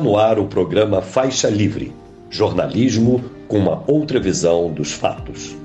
No ar o programa Faixa Livre jornalismo com uma outra visão dos fatos.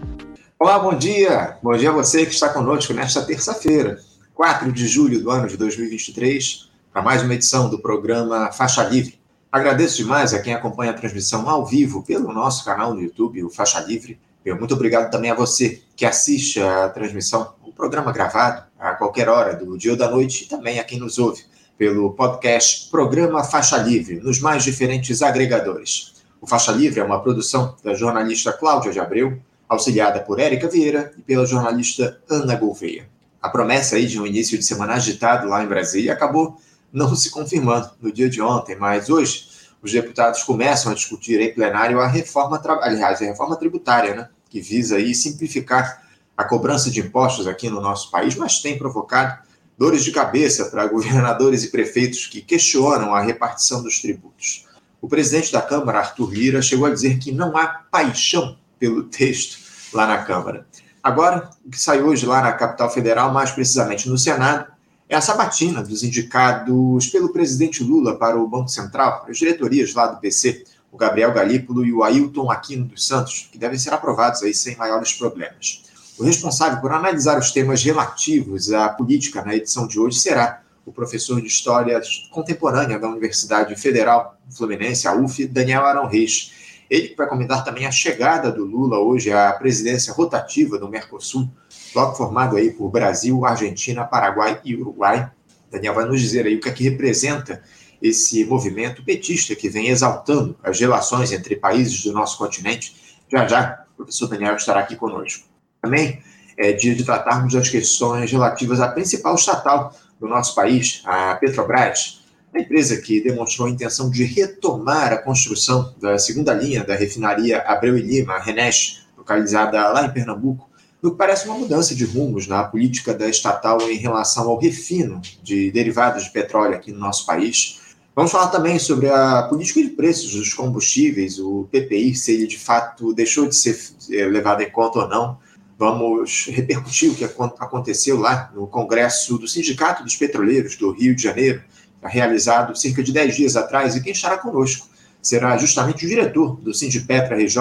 Olá, bom dia! Bom dia a você que está conosco nesta terça-feira, 4 de julho do ano de 2023, para mais uma edição do programa Faixa Livre. Agradeço demais a quem acompanha a transmissão ao vivo pelo nosso canal no YouTube, o Faixa Livre. Eu muito obrigado também a você que assiste a transmissão, o programa gravado a qualquer hora do dia ou da noite e também a quem nos ouve pelo podcast Programa Faixa Livre, nos mais diferentes agregadores. O Faixa Livre é uma produção da jornalista Cláudia de Abreu, auxiliada por Érica Vieira e pela jornalista Ana Gouveia. A promessa aí de um início de semana agitado lá em Brasília acabou não se confirmando no dia de ontem, mas hoje os deputados começam a discutir em plenário a reforma, aliás, a reforma tributária, né, que visa aí simplificar a cobrança de impostos aqui no nosso país, mas tem provocado dores de cabeça para governadores e prefeitos que questionam a repartição dos tributos. O presidente da Câmara, Arthur Lira, chegou a dizer que não há paixão pelo texto lá na Câmara. Agora, o que sai hoje lá na capital federal, mais precisamente no Senado, é a sabatina dos indicados pelo presidente Lula para o Banco Central, as diretorias lá do PC, o Gabriel Galípolo e o Ailton Aquino dos Santos, que devem ser aprovados aí sem maiores problemas. Responsável por analisar os temas relativos à política na edição de hoje será o professor de História Contemporânea da Universidade Federal Fluminense, a UF, Daniel Arão Reis. Ele vai comentar também a chegada do Lula hoje à presidência rotativa do Mercosul, bloco formado aí por Brasil, Argentina, Paraguai e Uruguai. Daniel vai nos dizer aí o que é que representa esse movimento petista que vem exaltando as relações entre países do nosso continente. Já já, o professor Daniel estará aqui conosco também é dia de tratarmos das questões relativas à principal estatal do nosso país, a Petrobras, a empresa que demonstrou a intenção de retomar a construção da segunda linha da refinaria Abreu e Lima, a Renes, localizada lá em Pernambuco, no que parece uma mudança de rumos na política da estatal em relação ao refino de derivados de petróleo aqui no nosso país. Vamos falar também sobre a política de preços dos combustíveis, o PPI, se ele de fato deixou de ser eh, levado em conta ou não Vamos repercutir o que aconteceu lá no Congresso do Sindicato dos Petroleiros do Rio de Janeiro, realizado cerca de 10 dias atrás, e quem estará conosco será justamente o diretor do Sindipetra RJ,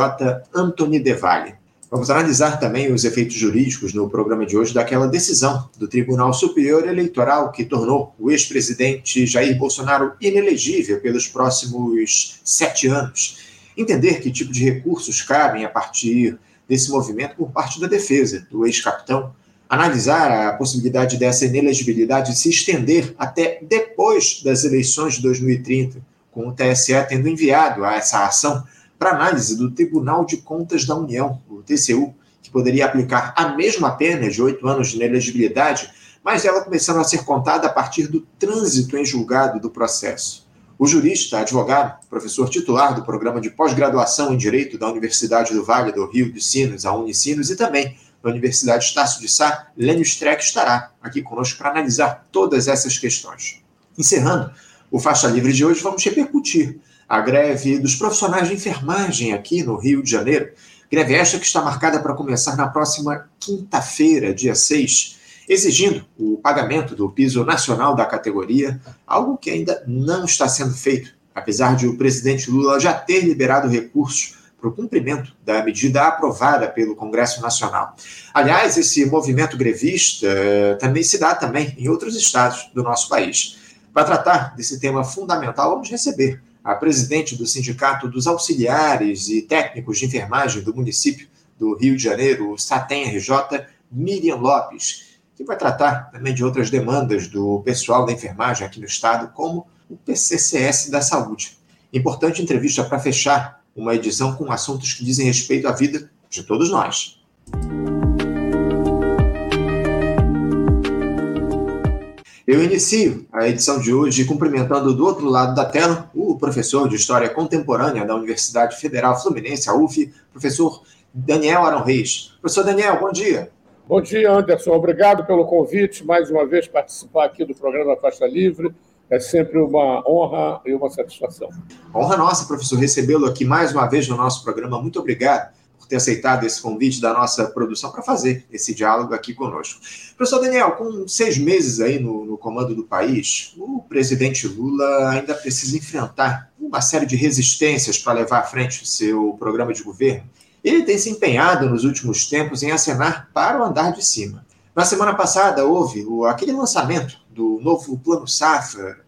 Antony Devalle. Vamos analisar também os efeitos jurídicos no programa de hoje daquela decisão do Tribunal Superior Eleitoral que tornou o ex-presidente Jair Bolsonaro inelegível pelos próximos sete anos. Entender que tipo de recursos cabem a partir desse movimento por parte da defesa do ex-capitão, analisar a possibilidade dessa inelegibilidade se estender até depois das eleições de 2030, com o TSE tendo enviado essa ação para análise do Tribunal de Contas da União, o TCU, que poderia aplicar a mesma pena de oito anos de inelegibilidade, mas ela começando a ser contada a partir do trânsito em julgado do processo. O jurista, advogado, professor titular do programa de pós-graduação em Direito da Universidade do Vale do Rio de Sinos, a Unicinos, e também da Universidade Estácio de Sá, Lênio Streck estará aqui conosco para analisar todas essas questões. Encerrando o Faixa Livre de hoje, vamos repercutir a greve dos profissionais de enfermagem aqui no Rio de Janeiro. Greve esta que está marcada para começar na próxima quinta-feira, dia 6, exigindo o pagamento do piso nacional da categoria, algo que ainda não está sendo feito, apesar de o presidente Lula já ter liberado recursos para o cumprimento da medida aprovada pelo Congresso Nacional. Aliás, esse movimento grevista eh, também se dá também em outros estados do nosso país. Para tratar desse tema fundamental, vamos receber a presidente do Sindicato dos Auxiliares e Técnicos de Enfermagem do município do Rio de Janeiro, o SATEM RJ, Miriam Lopes que vai tratar também de outras demandas do pessoal da enfermagem aqui no estado, como o PCCS da saúde. Importante entrevista para fechar uma edição com assuntos que dizem respeito à vida de todos nós. Eu inicio a edição de hoje cumprimentando do outro lado da tela o professor de História Contemporânea da Universidade Federal Fluminense, a UF, professor Daniel Arão Reis. Professor Daniel, bom dia. Bom dia, Anderson. Obrigado pelo convite, mais uma vez participar aqui do programa Faixa Livre. É sempre uma honra e uma satisfação. Honra nossa, professor, recebê-lo aqui mais uma vez no nosso programa. Muito obrigado por ter aceitado esse convite da nossa produção para fazer esse diálogo aqui conosco. Professor Daniel, com seis meses aí no, no comando do país, o presidente Lula ainda precisa enfrentar uma série de resistências para levar à frente o seu programa de governo. Ele tem se empenhado nos últimos tempos em acenar para o andar de cima. Na semana passada houve o, aquele lançamento do novo Plano Safra,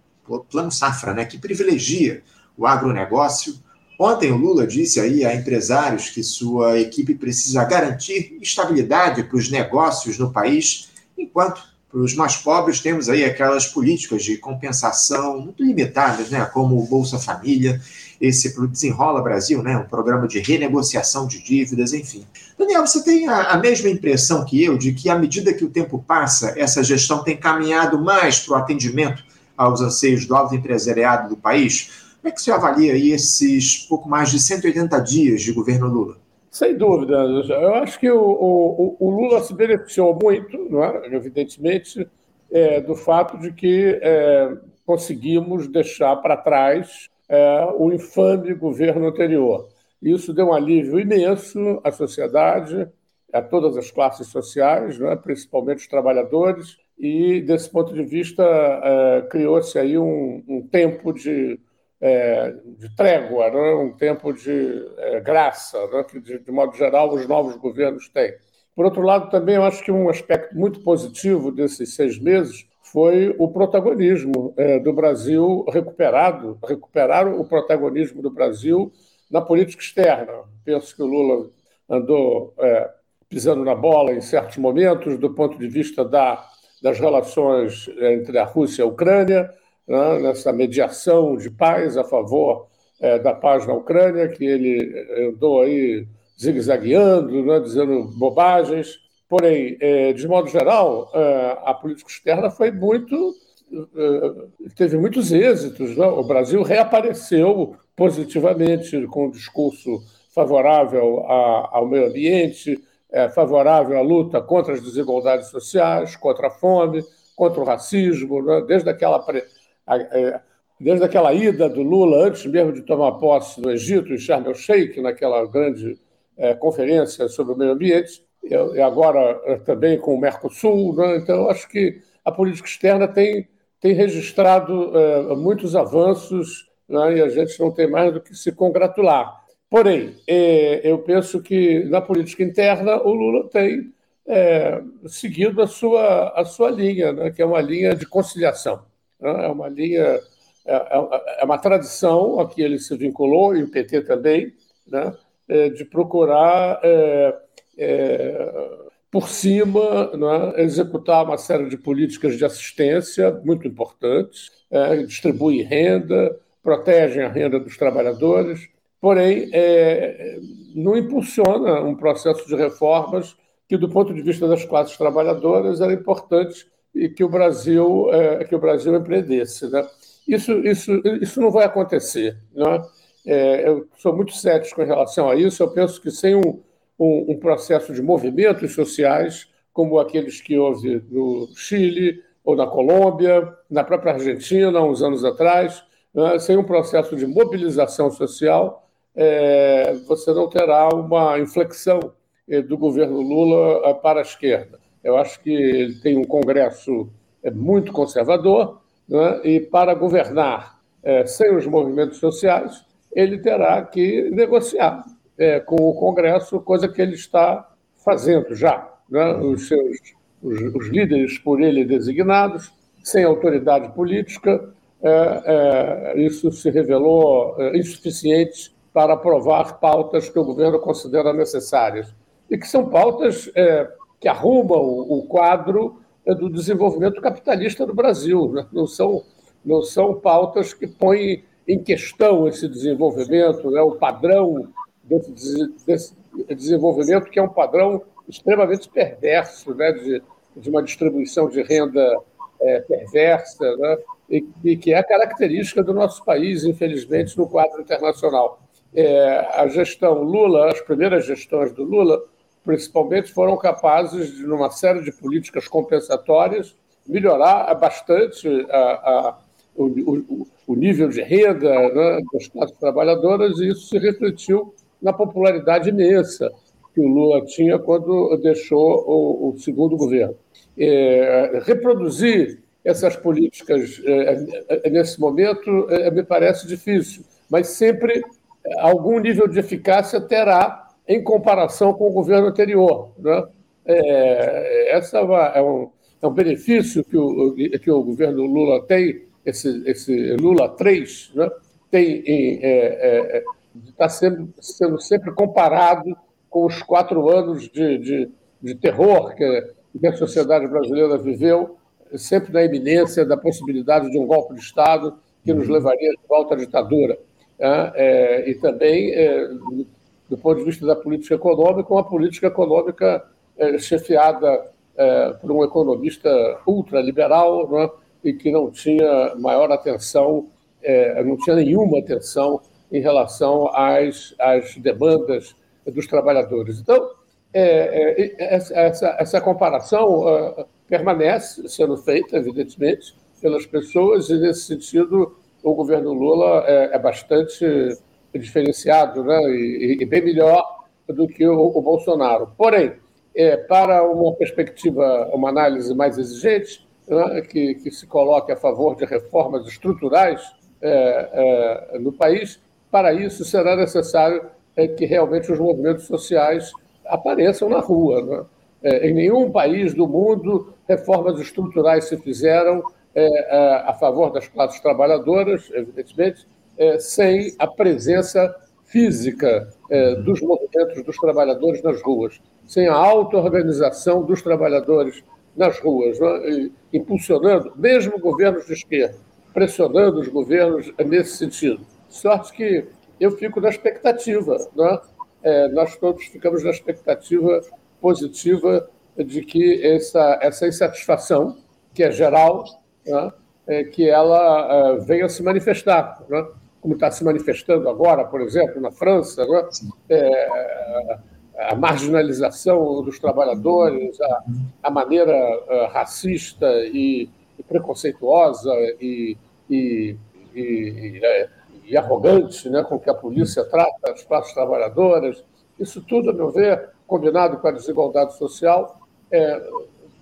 Plano Safra, né, que privilegia o agronegócio. Ontem o Lula disse aí a empresários que sua equipe precisa garantir estabilidade para os negócios no país, enquanto para os mais pobres temos aí aquelas políticas de compensação muito limitadas, né, como o Bolsa Família, esse Desenrola Brasil, né, um programa de renegociação de dívidas, enfim. Daniel, você tem a, a mesma impressão que eu de que à medida que o tempo passa, essa gestão tem caminhado mais para o atendimento aos anseios do alto empresariado do país? Como é que você avalia aí esses pouco mais de 180 dias de governo Lula? Sem dúvida. Eu acho que o, o, o Lula se beneficiou muito, é? evidentemente, é, do fato de que é, conseguimos deixar para trás é, o infame governo anterior. Isso deu um alívio imenso à sociedade, a todas as classes sociais, é? principalmente os trabalhadores, e, desse ponto de vista, é, criou-se aí um, um tempo de é, de trégua, né? um tempo de é, graça, né? que, de, de, modo geral, os novos governos têm. Por outro lado, também eu acho que um aspecto muito positivo desses seis meses foi o protagonismo é, do Brasil recuperado, recuperar o protagonismo do Brasil na política externa. Penso que o Lula andou é, pisando na bola em certos momentos, do ponto de vista da, das relações entre a Rússia e a Ucrânia, né, nessa mediação de paz a favor é, da paz na Ucrânia, que ele andou aí zigue-zagueando, né, dizendo bobagens. Porém, é, de modo geral, é, a política externa foi muito. É, teve muitos êxitos. Né? O Brasil reapareceu positivamente com um discurso favorável ao meio ambiente, favorável à luta contra as desigualdades sociais, contra a fome, contra o racismo, né? desde aquela desde aquela ida do Lula, antes mesmo de tomar posse no Egito, em Sharm el-Sheikh, naquela grande conferência sobre o meio ambiente, e agora é, também com o Mercosul. Né? Então, acho que a política externa tem, tem registrado é, muitos avanços né? e a gente não tem mais do que se congratular. Porém, é, eu penso que na política interna o Lula tem seguido a sua, a sua linha, né? que é uma linha de conciliação. Né? É uma linha, é, é, é uma tradição a que ele se vinculou, e o PT também, né? De procurar, é, é, por cima, né? executar uma série de políticas de assistência muito importantes, é, distribui renda, protegem a renda dos trabalhadores, porém não impulsiona um processo de reformas que, do ponto de vista das classes trabalhadoras, era importante e que o Brasil é, que o Brasil empreendesse. Né? Isso, isso, isso não vai acontecer. Né? É, eu sou muito cético em relação a isso. Eu penso que sem um, um, um processo de movimentos sociais, como aqueles que houve no Chile ou na Colômbia, na própria Argentina, uns anos atrás, né? sem um processo de mobilização social, é, você não terá uma inflexão é, do governo Lula é, para a esquerda. Eu acho que ele tem um Congresso é, muito conservador, né? e para governar sem os movimentos sociais, ele terá que negociar é, com o Congresso, coisa que ele está fazendo já. Né? Os seus os, os, líderes por ele designados, sem autoridade política, é, é, isso se revelou é, insuficiente para aprovar pautas que o governo considera necessárias e que são pautas que arrumam o quadro é, do desenvolvimento capitalista do Brasil. Né? Não, são, não são pautas que põem em questão esse desenvolvimento, né? o padrão desse, desse, desenvolvimento, que é um padrão extremamente perverso, né? de, de uma distribuição de renda é, perversa, né? e, e, que é característica do nosso país, infelizmente, no quadro internacional. É, a gestão Lula, as primeiras gestões do Lula, principalmente, foram capazes, de, numa série de políticas compensatórias, melhorar bastante a, a, o, o, o, nível de renda né, das classes trabalhadoras, e isso se refletiu na popularidade imensa que o Lula tinha quando deixou o, o segundo governo. É, reproduzir essas políticas é, nesse momento me parece difícil, mas sempre algum nível de eficácia terá em comparação com o governo anterior. Né? É, essa é, um, é um benefício que o, que o governo Lula tem, esse, esse Lula 3, né? tem está é, é, tá sendo, sendo sempre comparado com os quatro anos de, de, de terror que, que a sociedade brasileira viveu, sempre na iminência da possibilidade de um golpe de Estado que nos levaria de volta à ditadura. Né? É, e também, é, do ponto de vista da política econômica, uma política econômica é, chefiada é, por um economista ultraliberal né? e que não tinha maior atenção, é, não tinha nenhuma atenção em relação às, às demandas dos trabalhadores. Então, é, é, essa, essa comparação uh, permanece sendo feita, evidentemente, pelas pessoas, e nesse sentido o governo Lula é, é bastante diferenciado né, e, e, bem melhor do que o, o Bolsonaro. Porém, é, para uma perspectiva, uma análise mais exigente, né, que, que, se coloque a favor de reformas estruturais é, é, no país, para isso será necessário é, que realmente os movimentos sociais apareçam na rua. Né? É, em nenhum país do mundo reformas estruturais se fizeram é, a favor das classes trabalhadoras, evidentemente, sem a presença física dos movimentos dos trabalhadores nas ruas, sem a auto-organização dos trabalhadores nas ruas, né? impulsionando, mesmo governos de esquerda, pressionando os governos nesse sentido. Sorte que eu fico na expectativa, né? É, nós todos ficamos na expectativa positiva de que essa, essa insatisfação, que é geral, né? é, que ela é, venha se manifestar, né? como está se manifestando agora, por exemplo, na França, né? É, a marginalização dos trabalhadores, a, a maneira uh, racista e, e preconceituosa e, e, e, e arrogante né, com que a polícia trata as classes trabalhadoras. Isso tudo, a meu ver, combinado com a desigualdade social, é,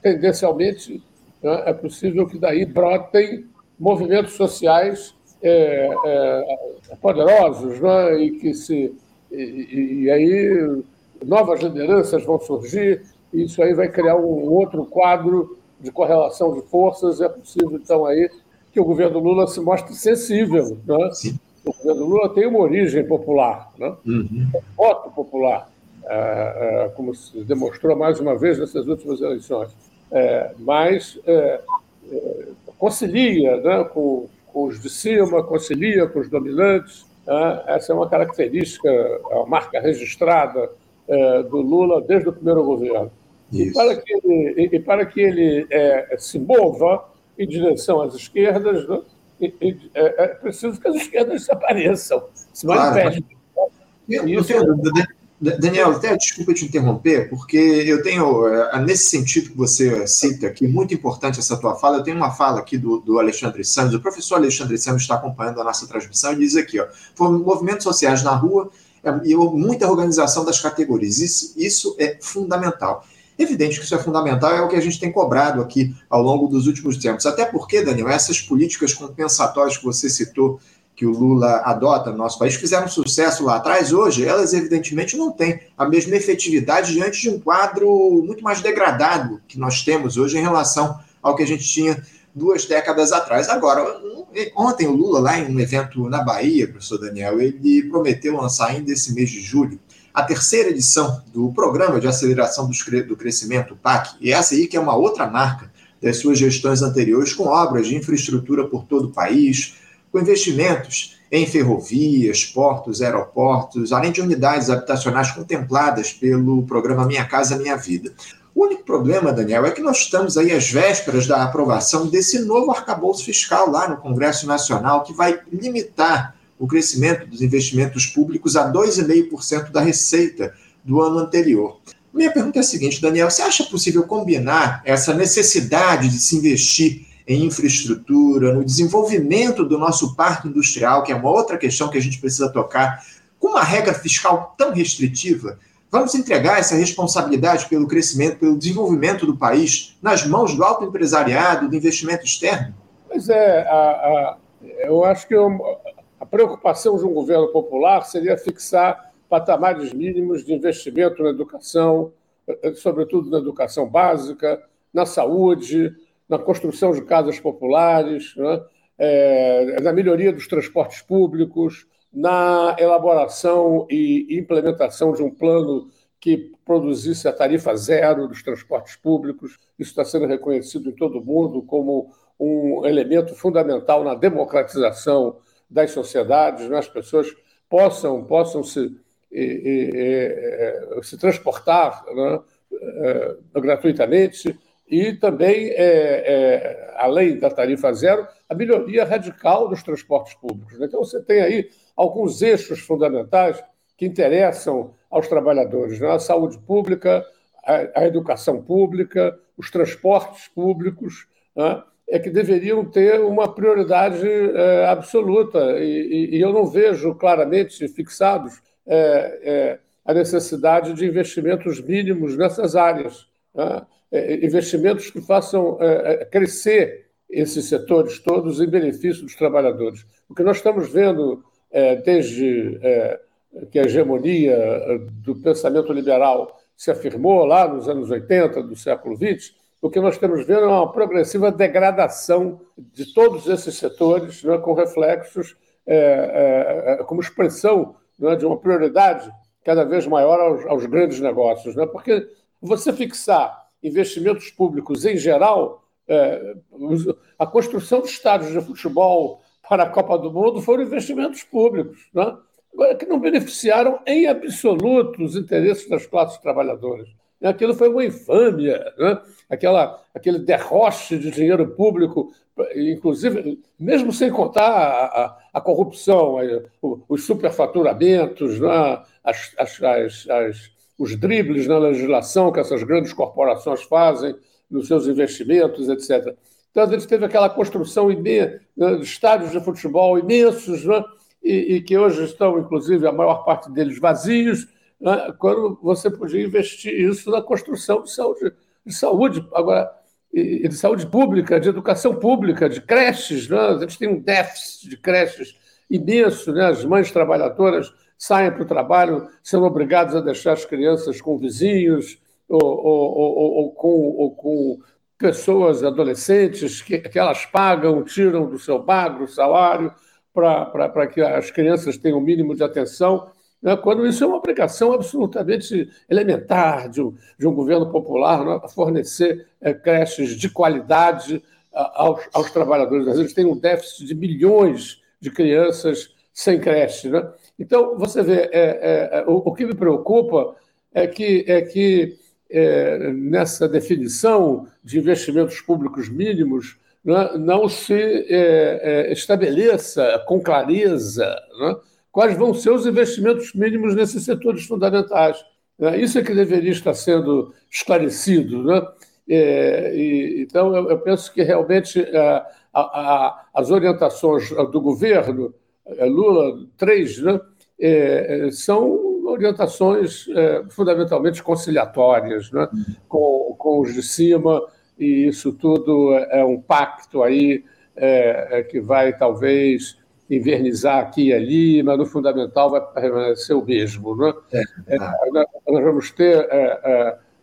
tendencialmente né, é possível que daí brotem movimentos sociais é, é, poderosos né, e que se e, e, aí novas lideranças vão surgir e isso aí vai criar um outro quadro de correlação de forças. É possível então aí que o governo Lula se mostre sensível, né? O governo Lula tem uma origem popular, né? uhum. voto popular, é, é, como se demonstrou mais uma vez nessas últimas eleições. É, mas é, é, concilia né, com, com, os de cima, concilia com os dominantes. Né? Essa é uma característica, a marca registrada é, do Lula desde o primeiro governo. E para que ele, e para que ele se mova em direção às esquerdas, né? É, é preciso que as esquerdas desapareçam, se manifestem. Claro. Daniel, até desculpa te interromper, porque eu tenho, é, nesse sentido que você cita aqui, muito importante essa tua fala, eu tenho uma fala aqui do, do Alexandre Santos, o professor Alexandre Santos está acompanhando a nossa transmissão e diz aqui, ó, movimentos sociais na rua é, e muita organização das categorias, isso, isso é fundamental. Evidente que isso é fundamental, é o que a gente tem cobrado aqui ao longo dos últimos tempos. Até porque, Daniel, essas políticas compensatórias que você citou, que o Lula adota no nosso país, fizeram sucesso lá atrás, hoje elas evidentemente não têm a mesma efetividade diante de um quadro muito mais degradado que nós temos hoje em relação ao que a gente tinha duas décadas atrás. Agora, ontem o Lula, lá em um evento na Bahia, professor Daniel, ele prometeu lançar ainda esse mês de julho a terceira edição do Programa de Aceleração do Crescimento, PAC, e essa aí que é uma outra marca das suas gestões anteriores, com obras de infraestrutura por todo o país, com investimentos em ferrovias, portos, aeroportos, além de unidades habitacionais contempladas pelo programa Minha Casa Minha Vida. O único problema, Daniel, é que nós estamos aí às vésperas da aprovação desse novo arcabouço fiscal lá no Congresso Nacional, que vai limitar o crescimento dos investimentos públicos a 2,5% da receita do ano anterior. Minha pergunta é a seguinte, Daniel: você acha possível combinar essa necessidade de se investir em infraestrutura, no desenvolvimento do nosso parque industrial, que é uma outra questão que a gente precisa tocar, com uma regra fiscal tão restritiva? Vamos entregar essa responsabilidade pelo crescimento, pelo desenvolvimento do país nas mãos do alto empresariado, do investimento externo? Pois é, a, a, eu acho que eu, preocupação de um governo popular seria fixar patamares mínimos de investimento na educação, sobretudo na educação básica, na saúde, na construção de casas populares, né? é, na melhoria dos transportes públicos, na elaboração e implementação de um plano que produzisse a tarifa zero dos transportes públicos. Isso está sendo reconhecido em todo o mundo como um elemento fundamental na democratização das sociedades, né? as pessoas possam, possam se, e, e, e, se transportar né? é, gratuitamente e também, é, é, além da tarifa zero, a melhoria radical dos transportes públicos. Né? Então, você tem aí alguns eixos fundamentais que interessam aos trabalhadores: né? a saúde pública, a, a educação pública, os transportes públicos, né? É que deveriam ter uma prioridade é, absoluta. E, e, eu não vejo claramente fixados é, é, a necessidade de investimentos mínimos nessas áreas. Né? É, investimentos que façam é, crescer esses setores todos em benefício dos trabalhadores. O que nós estamos vendo desde que a hegemonia do pensamento liberal se afirmou lá nos anos 80 do século XX, o que nós estamos vendo é uma progressiva degradação de todos esses setores, né, com reflexos é, é, como expressão né, de uma prioridade cada vez maior aos, aos grandes negócios. Né, porque você fixar investimentos públicos em geral, é, a construção de estádios de futebol para a Copa do Mundo foram investimentos públicos, né? Que não beneficiaram em absoluto os interesses das classes trabalhadoras. Aquilo foi uma infâmia, né? Aquela, aquele derroche de dinheiro público, inclusive, mesmo sem contar a, a, a corrupção, os superfaturamentos, né? as, as, as, as os dribles na legislação que essas grandes corporações fazem nos seus investimentos, etc. Então, a gente teve aquela construção imensa, né, de estádios de futebol imensos, né, e, e, que hoje estão, inclusive, a maior parte deles vazios, né, quando você podia investir isso na construção de saúde, de saúde agora, e, de saúde pública, de educação pública, de creches. Né, a gente tem um déficit de creches imenso, né, as mães trabalhadoras saem para o trabalho sendo obrigados a deixar as crianças com vizinhos ou, ou, ou, ou com, com pessoas adolescentes que, que elas pagam, tiram do seu magro salário para que as crianças tenham o mínimo de atenção, né, quando isso é uma obrigação absolutamente elementar de um, de um governo popular né, fornecer é, creches de qualidade aos, aos trabalhadores. Vezes tem um déficit de milhões de crianças sem creche. Né? Então, você vê, é, é, é, o, o, que me preocupa é que, é que é, nessa definição de investimentos públicos mínimos né, não se é, estabeleça com clareza né, quais vão ser os investimentos mínimos nesses setores fundamentais. Né? Isso é que deveria estar sendo esclarecido. Né? E, então, eu, penso que realmente a, a, as orientações do governo é, Lula, três, né, é, é, são orientações é, fundamentalmente conciliatórias né, com, com os de cima, e isso tudo é um pacto aí é, que vai talvez invernizar aqui e ali, mas no fundamental vai permanecer o mesmo. Né? É, nós vamos ter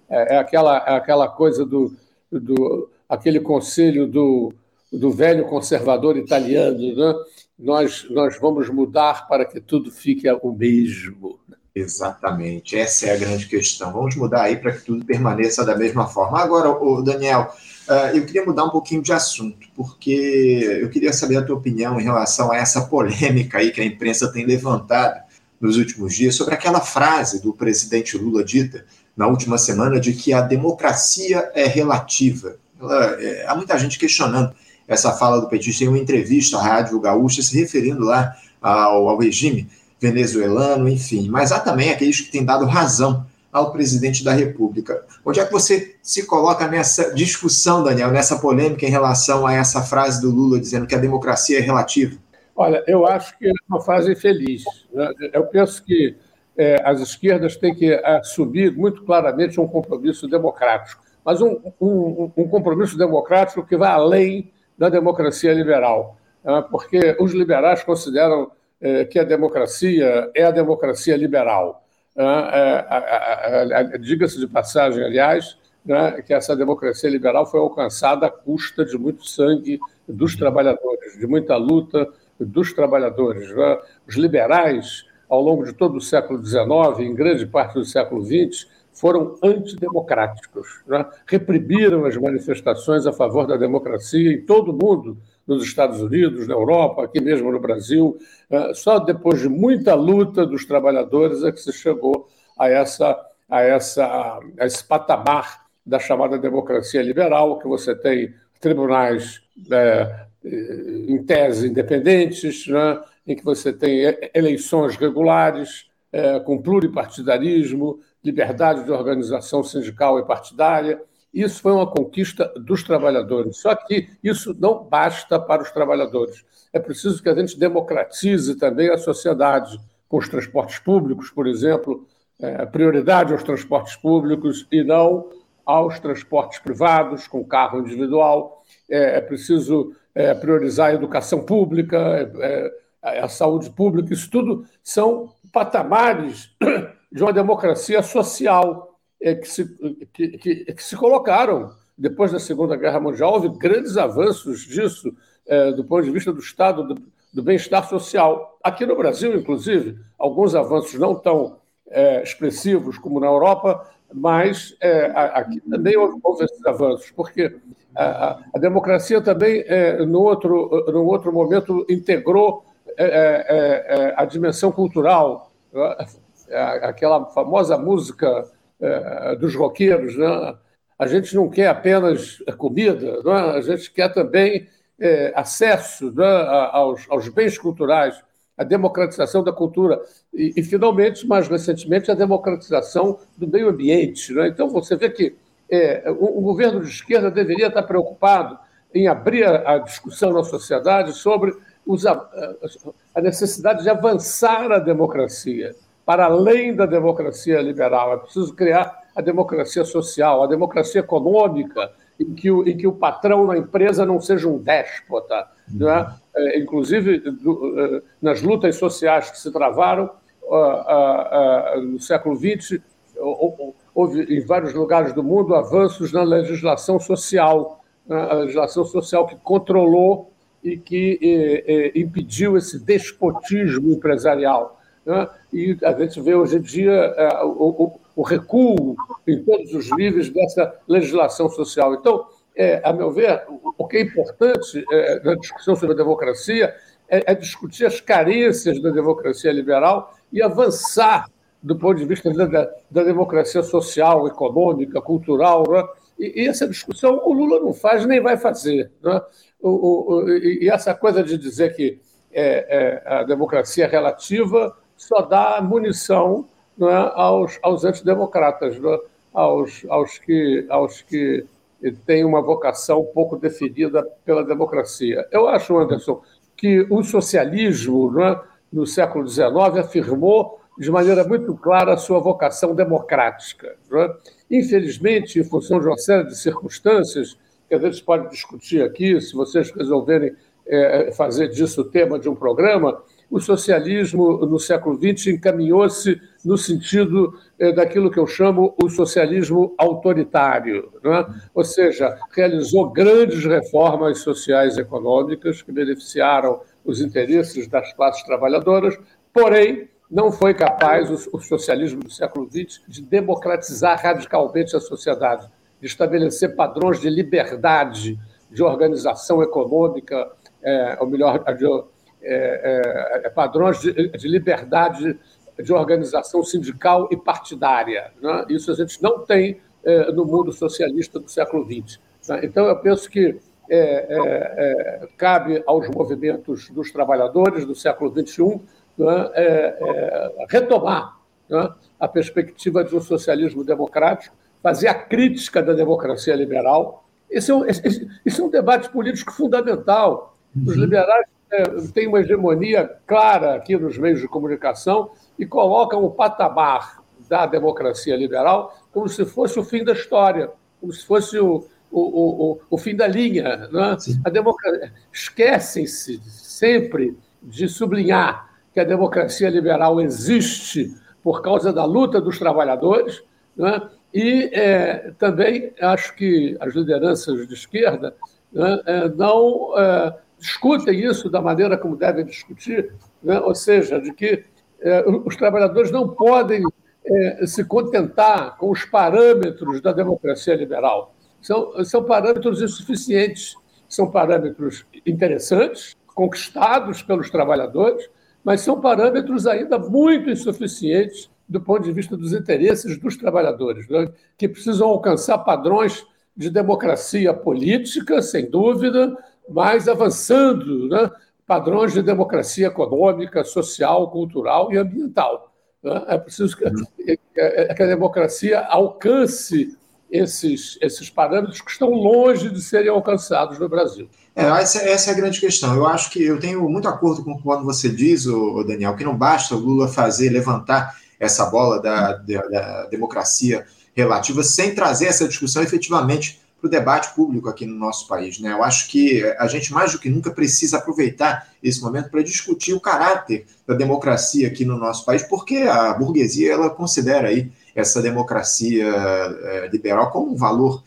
é, aquela, aquela coisa do, do aquele conselho do, do velho conservador italiano, né? nós, nós vamos mudar para que tudo fique o mesmo. Exatamente, essa é a grande questão. Vamos mudar aí para que tudo permaneça da mesma forma. Agora, Daniel, ah, eu queria mudar um pouquinho de assunto, porque eu queria saber a tua opinião em relação a essa polêmica aí que a imprensa tem levantado nos últimos dias sobre aquela frase do presidente Lula dita na última semana de que a democracia é relativa. É, há muita gente questionando essa fala do petista em uma entrevista à Rádio Gaúcha, se referindo lá ao regime venezuelano, enfim. Mas há também aqueles que têm dado razão ao presidente da República. Onde é que você se coloca nessa discussão, Daniel, nessa polêmica em relação a essa frase do Lula dizendo que a democracia é relativa? Olha, eu acho que é uma frase feliz. Né? Eu penso que é, as esquerdas têm que assumir muito claramente um compromisso democrático, mas um, um, um compromisso democrático que vai além da democracia liberal, né? porque os liberais consideram que a democracia é a democracia liberal. Né? É, diga-se de passagem, aliás, né, que essa democracia liberal foi alcançada à custa de muito sangue dos trabalhadores, de muita luta dos trabalhadores. Né? Os liberais, ao longo de todo o século XIX, em grande parte do século XX, foram antidemocráticos, reprimiram as manifestações a favor da democracia em todo o mundo, nos Estados Unidos, na Europa, aqui mesmo no Brasil. Né? Só depois de muita luta dos trabalhadores é que se chegou a, essa, a, essa, a esse patamar da chamada democracia liberal, que você tem tribunais é, em tese independentes, né? em que você tem eleições regulares, é, com pluripartidarismo, liberdade de organização sindical e partidária. Isso foi uma conquista dos trabalhadores. Só que isso não basta para os trabalhadores. É preciso que a gente democratize também a sociedade, com os transportes públicos, por exemplo, é, prioridade aos transportes públicos e não aos transportes privados, com carro individual. É, é preciso é, priorizar a educação pública, é, é, a saúde pública. Isso tudo são patamares de uma democracia social que, se, que, que, que, se colocaram depois da Segunda Guerra Mundial. Houve grandes avanços disso é, do ponto de vista do Estado, do, do bem-estar social. Aqui no Brasil, inclusive, alguns avanços não tão é, expressivos como na Europa, mas é, aqui também houve, houve, esses avanços, porque a, a democracia também, é, no, outro, no outro momento, integrou é, é, é, a dimensão cultural, né? aquela famosa música dos roqueiros, né? a gente não quer apenas comida, né? a gente quer também acesso né? aos, aos bens culturais a democratização da cultura e, e, finalmente, mais recentemente, a democratização do meio ambiente. Né? Então, você vê que é, o, o, governo de esquerda deveria estar preocupado em abrir a, a discussão na sociedade sobre os, a, a necessidade de avançar a democracia para além da democracia liberal. É preciso criar a democracia social, a democracia econômica, em que o, em que o patrão na empresa não seja um déspota. Uhum. Né? É, inclusive do, é, nas lutas sociais que se travaram no século XX, houve em vários lugares do mundo avanços na legislação social, né? a legislação social que controlou e que eh, impediu esse despotismo empresarial. Né? E a gente vê hoje em dia o, o, recuo em todos os níveis dessa legislação social. Então, é, a meu ver, o que é importante é, na discussão sobre a democracia é, é, discutir as carências da democracia liberal e avançar do ponto de vista da, da, democracia social, econômica, cultural. Né? E, e, essa discussão o Lula não faz nem vai fazer. Né? O, o, e essa coisa de dizer que é, é, a democracia é relativa só dá munição né, aos, aos antidemocratas, né? aos, aos que. Aos que tem uma vocação pouco definida pela democracia. Eu acho, Anderson, que o socialismo, né, no século XIX, afirmou de maneira muito clara a sua vocação democrática. Né? Infelizmente, em função de uma série de circunstâncias, que a gente pode discutir aqui, se vocês resolverem é, fazer disso o tema de um programa, o socialismo no século XX encaminhou-se no sentido eh, daquilo que eu chamo o socialismo autoritário, é? ou seja, realizou grandes reformas sociais e econômicas que beneficiaram os interesses das classes trabalhadoras, porém não foi capaz o, socialismo do século XX de democratizar radicalmente a sociedade, de estabelecer padrões de liberdade, de organização econômica, é, ou melhor, de é, é, é, padrões de, de, liberdade de organização sindical e partidária. Né? Isso a gente não tem é, no mundo socialista do século XX. Né? Então, eu penso que é, cabe aos movimentos dos trabalhadores do século XXI né? retomar né? a perspectiva de um socialismo democrático, fazer a crítica da democracia liberal. Esse é um, esse, esse é um debate político fundamental. Os uhum. liberais é, tem uma hegemonia clara aqui nos meios de comunicação e colocam o patamar da democracia liberal como se fosse o fim da história, como se fosse o, o, o, o fim da linha. Né? A democracia... Esquecem-se sempre de sublinhar que a democracia liberal existe por causa da luta dos trabalhadores, né? e é, também acho que as lideranças de esquerda né, é, não é, discutem isso da maneira como devem discutir, né? ou seja, de que é, os trabalhadores não podem é, se contentar com os parâmetros da democracia liberal. São, são parâmetros insuficientes, são parâmetros interessantes, conquistados pelos trabalhadores, mas são parâmetros ainda muito insuficientes do ponto de vista dos interesses dos trabalhadores, né? que precisam alcançar padrões de democracia política, sem dúvida, mas avançando, né? padrões de democracia econômica, social, cultural e ambiental. Né? É preciso que, uhum. que a democracia alcance esses, esses parâmetros que estão longe de serem alcançados no Brasil. É, essa, essa, é a grande questão. Eu acho que eu tenho muito acordo com quando você diz, o Daniel, que não basta o Lula fazer, levantar essa bola da, da, da democracia relativa sem trazer essa discussão efetivamente para o debate público aqui no nosso país. Né? Eu acho que a gente mais do que nunca precisa aproveitar esse momento para discutir o caráter da democracia aqui no nosso país, porque a burguesia ela considera aí essa democracia é, liberal como um valor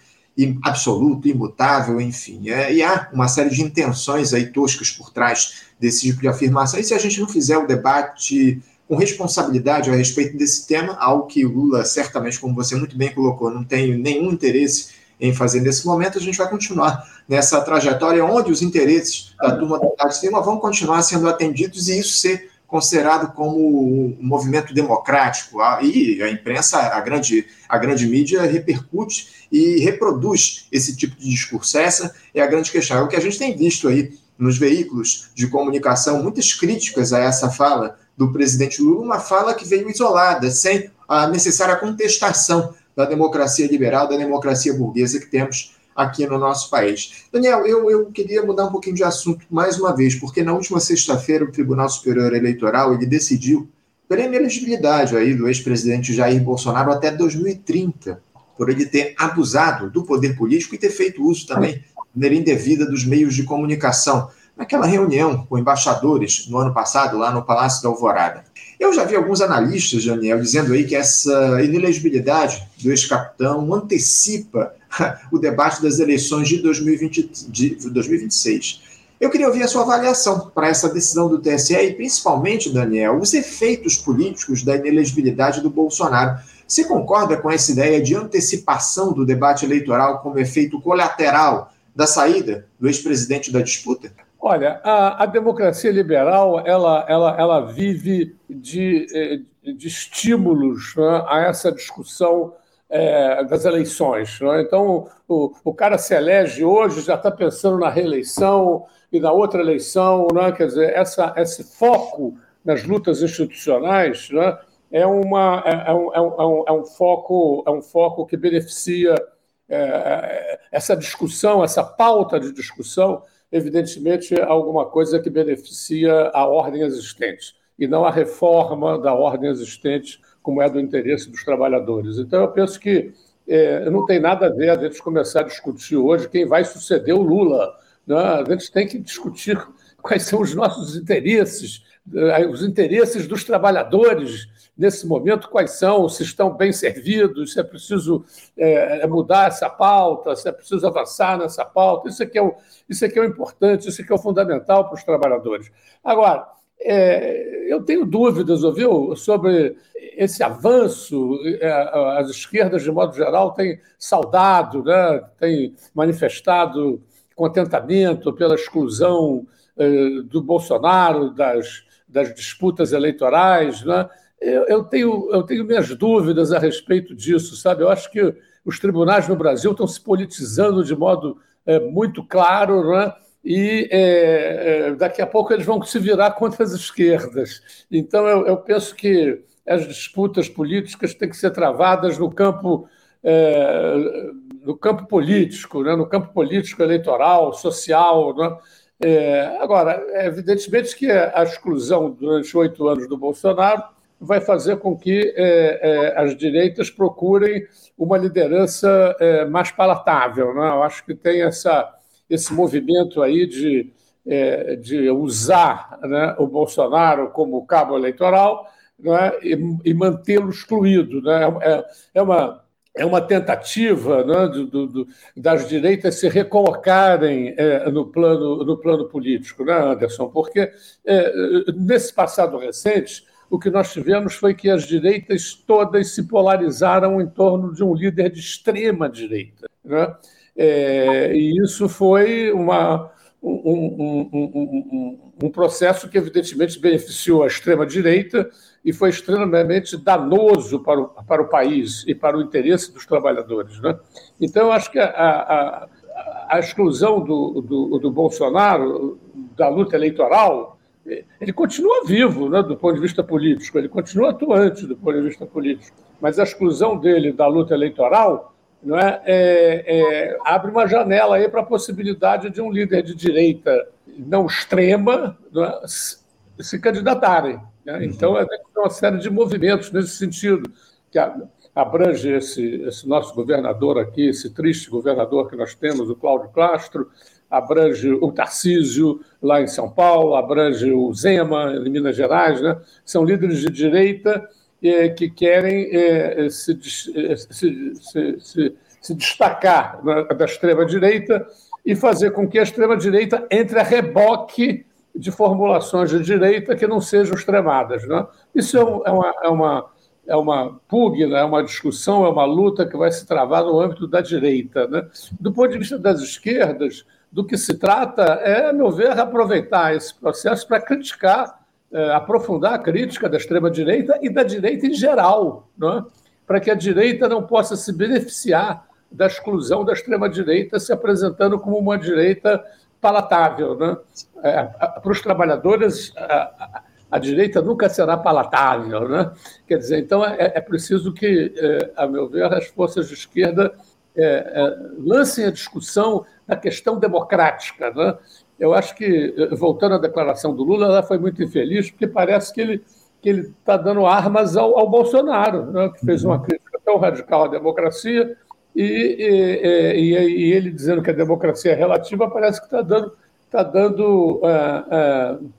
absoluto, imutável, enfim. É, e há uma série de intenções aí toscas por trás desse tipo de afirmação. E se a gente não fizer o debate com responsabilidade a respeito desse tema, algo que o Lula certamente, como você muito bem colocou, não tem nenhum interesse em fazer nesse momento, a gente vai continuar nessa trajetória onde os interesses da turma do Estado vão continuar sendo atendidos e isso ser considerado como um movimento democrático. E a imprensa, a grande, a grande mídia, repercute e reproduz esse tipo de discurso. Essa é a grande questão. É o que a gente tem visto aí nos veículos de comunicação, muitas críticas a essa fala do presidente Lula, uma fala que veio isolada, sem a necessária contestação da democracia liberal, da democracia burguesa que temos aqui no nosso país. Daniel, eu, eu queria mudar um pouquinho de assunto mais uma vez, porque na última sexta-feira o Tribunal Superior Eleitoral ele decidiu pela inelegibilidade aí do ex-presidente Jair Bolsonaro até 2030, por ele ter abusado do poder político e ter feito uso também de maneira indevida dos meios de comunicação naquela reunião com embaixadores no ano passado, lá no Palácio da Alvorada. Eu já vi alguns analistas, Daniel, dizendo aí que essa inelegibilidade do ex-capitão antecipa o debate das eleições de, 2020, de 2026. Eu queria ouvir a sua avaliação para essa decisão do TSE e, principalmente, Daniel, os efeitos políticos da inelegibilidade do Bolsonaro. Você concorda com essa ideia de antecipação do debate eleitoral como efeito colateral da saída do ex-presidente da disputa? Olha, a, a, democracia liberal ela, ela, ela vive de, eh, de estímulos né, a essa discussão é, das eleições. Né? Então, o, o cara se elege hoje, já está pensando na reeleição e na outra eleição. Né? Quer dizer, essa, esse foco nas lutas institucionais né, é, uma, é, é, um, é, um, é um foco, é um foco que beneficia é, essa discussão, essa pauta de discussão evidentemente, alguma coisa que beneficia a ordem existente e não a reforma da ordem existente, como é do interesse dos trabalhadores. Então, eu penso que é, não tem nada a ver a gente começar a discutir hoje quem vai suceder o Lula. Né? A gente tem que discutir quais são os nossos interesses, eh, os interesses dos trabalhadores nesse momento, quais são, se estão bem servidos, se é preciso é, mudar essa pauta, se é preciso avançar nessa pauta. Isso aqui é o, isso aqui é o importante, isso aqui é o fundamental para os trabalhadores. Agora, é, eu tenho dúvidas, ouviu, sobre esse avanço. É, as esquerdas, de modo geral, têm saudado, né, têm manifestado contentamento pela exclusão é, do Bolsonaro das, das disputas eleitorais. Né? Eu, eu, tenho, eu tenho minhas dúvidas a respeito disso, sabe? Eu acho que os tribunais no Brasil estão se politizando de modo é, muito claro, né? e é, é, daqui a pouco eles vão se virar contra as esquerdas. Então, eu, eu penso que as disputas políticas têm que ser travadas no campo, é, no campo político, né? no campo político, eleitoral, social. Né? É, agora, evidentemente que a exclusão durante oito anos do Bolsonaro vai fazer com que é, é, as direitas procurem uma liderança é, mais palatável. Né? Eu acho que tem essa, esse movimento aí de, é, de usar né, o Bolsonaro como cabo eleitoral né, e, e mantê-lo excluído. Né? É, é uma é uma tentativa né, do, do, das direitas se recolocarem é, no, plano, no plano político, né, Anderson? Porque é, nesse passado recente, o que nós tivemos foi que as direitas todas se polarizaram em torno de um líder de extrema direita. Né? É, e isso foi uma, um, um, um, um processo que, evidentemente, beneficiou a extrema-direita e foi extremamente danoso para o, para o país e para o interesse dos trabalhadores. Né? Então, acho que a, a, a exclusão do, do, do, Bolsonaro da luta eleitoral, ele continua vivo né, do ponto de vista político, ele continua atuante do ponto de vista político, mas a exclusão dele da luta eleitoral não é, é, é abre uma janela aí para a possibilidade de um líder de direita não extrema não é, se candidatarem. Né? Então, é uma série de movimentos nesse sentido, que abrange esse, esse nosso governador aqui, esse triste governador que nós temos, o Cláudio Castro, abrange o Tarcísio, lá em São Paulo, abrange o Zema, em Minas Gerais. Né? São líderes de direita eh, que querem eh, se, eh, se, se, se, destacar né, da extrema-direita e fazer com que a extrema-direita entre a reboque de formulações de direita que não sejam extremadas. Né? Isso é, um, é, uma, é, uma, é uma pugna, é uma discussão, é uma luta que vai se travar no âmbito da direita. Né? Do ponto de vista das esquerdas, do que se trata é, a meu ver, aproveitar esse processo para criticar, é, aprofundar a crítica da extrema-direita e da direita em geral, né? para que a direita não possa se beneficiar da exclusão da extrema-direita, se apresentando como uma direita palatável. Né? É, para os trabalhadores, a, a, direita nunca será palatável. Né? Quer dizer, então é, é preciso que, é, a meu ver, as forças de esquerda é, é, lancem a discussão da questão democrática. Né? Eu acho que, voltando à declaração do Lula, ela foi muito infeliz, porque parece que ele que ele está dando armas ao, ao Bolsonaro, né? que fez uma crítica tão radical à democracia, e, e, e, e, ele dizendo que a democracia é relativa, parece que está dando, tá dando, uh, uh,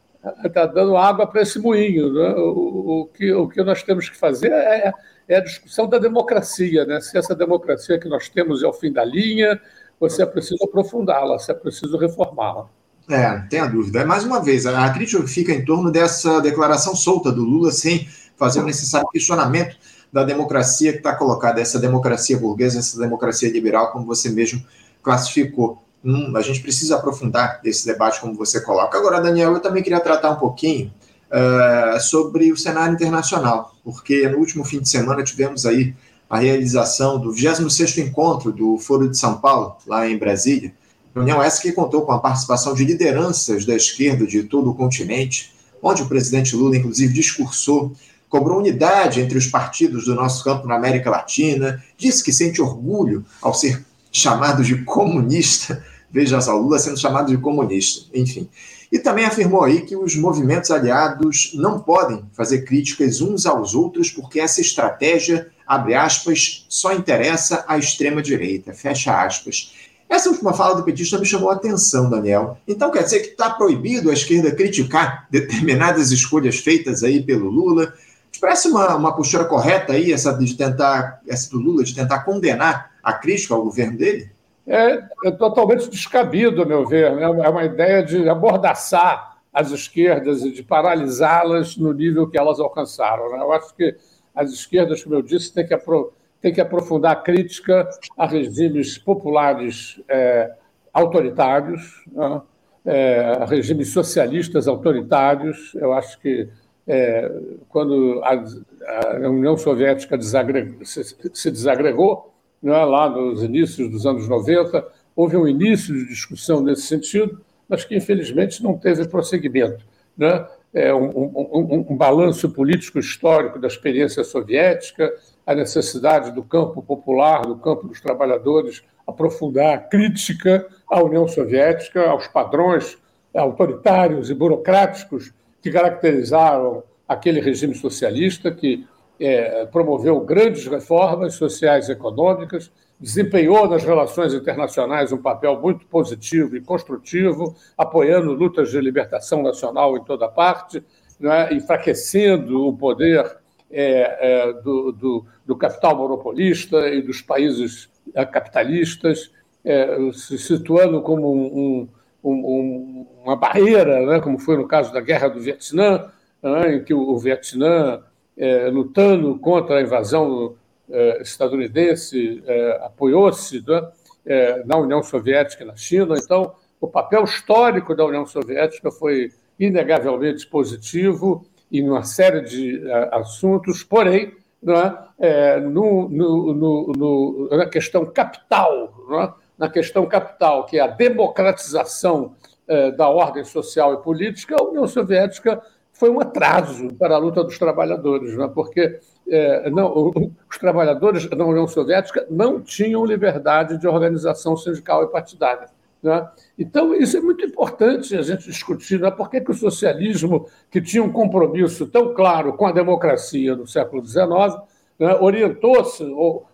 tá dando água para esse moinho. Né? O, o, que, o que nós temos que fazer é, é a discussão da democracia. Né? Se essa democracia que nós temos é o fim da linha, ou se é preciso aprofundá-la, se é preciso reformá-la. É, tem a dúvida. É, mais uma vez, a crítica fica em torno dessa declaração solta do Lula, sem fazer o necessário questionamento da democracia que está colocada, essa democracia burguesa, essa democracia liberal, como você mesmo classificou. Hum, a gente precisa aprofundar esse debate, como você coloca. Agora, Daniel, eu também queria tratar um pouquinho uh, sobre o cenário internacional, porque no último fim de semana tivemos aí a realização do 26º encontro do Foro de São Paulo, lá em Brasília, reunião essa que contou com a participação de lideranças da esquerda de todo o continente, onde o presidente Lula, inclusive, discursou cobrou unidade entre os partidos do nosso campo na América Latina, disse que sente orgulho ao ser chamado de comunista, veja só, Lula sendo chamado de comunista, enfim. E também afirmou aí que os movimentos aliados não podem fazer críticas uns aos outros porque essa estratégia, abre aspas, só interessa à extrema-direita, fecha aspas. Essa última fala do petista me chamou a atenção, Daniel. Então quer dizer que está proibido a esquerda criticar determinadas escolhas feitas aí pelo Lula, parece uma, uma postura correta aí, essa de tentar, essa do Lula, de tentar condenar a crítica ao governo dele? É, é totalmente descabido, a meu ver. Né? É uma ideia de abordaçar as esquerdas e de paralisá-las no nível que elas alcançaram. Né? Eu acho que as esquerdas, como eu disse, têm que, apro têm que aprofundar a crítica a regimes populares é, autoritários, né? é, regimes socialistas autoritários. Eu acho que é, quando a, a, União Soviética se, se, desagregou, né, lá nos inícios dos anos 90, houve um início de discussão nesse sentido, mas que infelizmente não teve prosseguimento. Né? É um, um, um, balanço político histórico da experiência soviética, a necessidade do campo popular, do campo dos trabalhadores, aprofundar a crítica à União Soviética, aos padrões autoritários e burocráticos que caracterizaram aquele regime socialista que é, promoveu grandes reformas sociais e econômicas, desempenhou nas relações internacionais um papel muito positivo e construtivo, apoiando lutas de libertação nacional em toda parte, né, enfraquecendo o poder é, é, do, do, do, capital monopolista e dos países é, capitalistas, é, se situando como um, um, um, uma barreira, né, como foi no caso da Guerra do Vietnã, né, em que o, o Vietnã, é, lutando contra a invasão eh, estadunidense eh, apoiou-se né, eh, na União Soviética na China. Então, o papel histórico da União Soviética foi inegavelmente positivo em uma série de assuntos, porém, é, no, no, no, na questão capital, na questão capital, que é a democratização da ordem social e política, a União Soviética foi um atraso para a luta dos trabalhadores, né? porque é, não, os trabalhadores da União Soviética não tinham liberdade de organização sindical e partidária. Né? Então, isso é muito importante a gente discutir. Né? Por que, que o socialismo, que tinha um compromisso tão claro com a democracia no século XIX, né, orientou-se,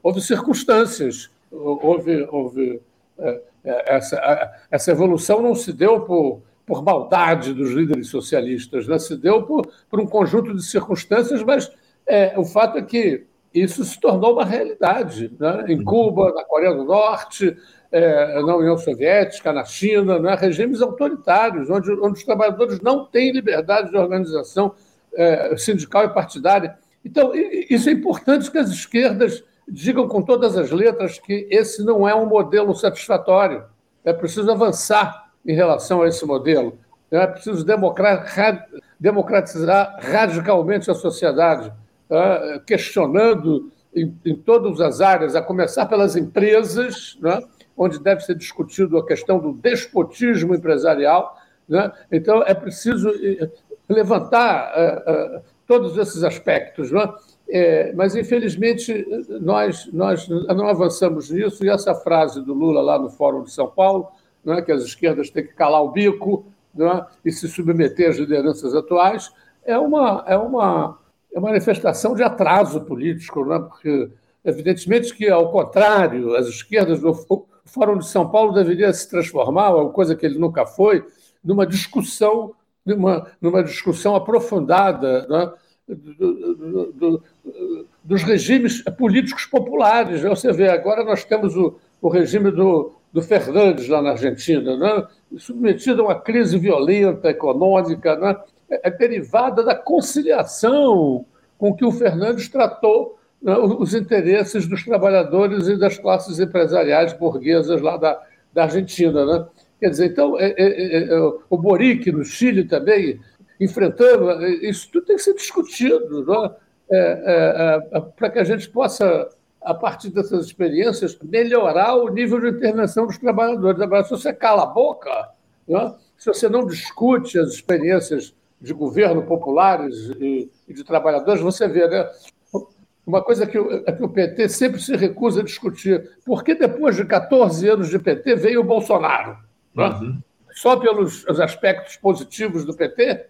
houve circunstâncias, houve, houve é, é essa, essa evolução não se deu por por maldade dos líderes socialistas, né? se deu por, por um conjunto de circunstâncias, mas é, o fato é que isso se tornou uma realidade né? em Cuba, na Coreia do Norte, é, na União Soviética, na China, né? regimes autoritários, onde, onde os trabalhadores não têm liberdade de organização é, sindical e partidária. Então, isso é importante que as esquerdas digam com todas as letras que esse não é um modelo satisfatório. É preciso avançar em relação a esse modelo. É preciso democratizar radicalmente a sociedade, tá? questionando em, todas as áreas, a começar pelas empresas, né? onde deve ser discutido a questão do despotismo empresarial. Né? Então, é preciso eh, levantar uh, uh, todos esses aspectos. Né? É, mas, infelizmente, nós não avançamos nisso, e essa frase do Lula lá no Fórum de São Paulo é? que as esquerdas têm que calar o bico é? e se submeter às lideranças atuais, é uma, é uma, é manifestação de atraso político, é? porque, evidentemente, que, ao contrário, as esquerdas do Fórum de São Paulo deveria se transformar, uma coisa que ele nunca foi, numa discussão, numa, numa discussão aprofundada do, do, dos regimes políticos populares. Você vê, agora nós temos o, o regime do, do Fernandes lá na Argentina, né? submetido a uma crise violenta econômica, né? é, é derivada da conciliação com que o Fernandes tratou né, os interesses dos trabalhadores e das classes empresariais burguesas lá da, da Argentina. Né? Quer dizer, então, é, é, é, o Boric no Chile também enfrentando, isso tudo tem que ser discutido né? para que a gente possa a partir dessas experiências, melhorar o nível de intervenção dos trabalhadores. Agora, se você cala a boca, né, se você não discute as experiências de governo populares e, de trabalhadores, você vê, né? Uma coisa que o, é que o PT sempre se recusa a discutir. Por que depois de 14 anos de PT veio o Bolsonaro? Né? Uhum. Só pelos aspectos positivos do PT?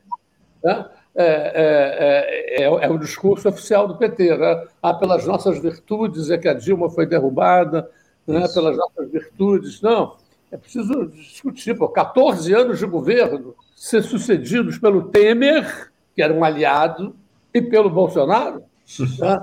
Né? É, é, é, é, o discurso oficial do PT. Né? Ah, pelas nossas virtudes é que a Dilma foi derrubada, né? pelas nossas virtudes. Não, é preciso discutir. Por 14 anos de governo, ser sucedidos pelo Temer, que era um aliado, e pelo Bolsonaro. Né?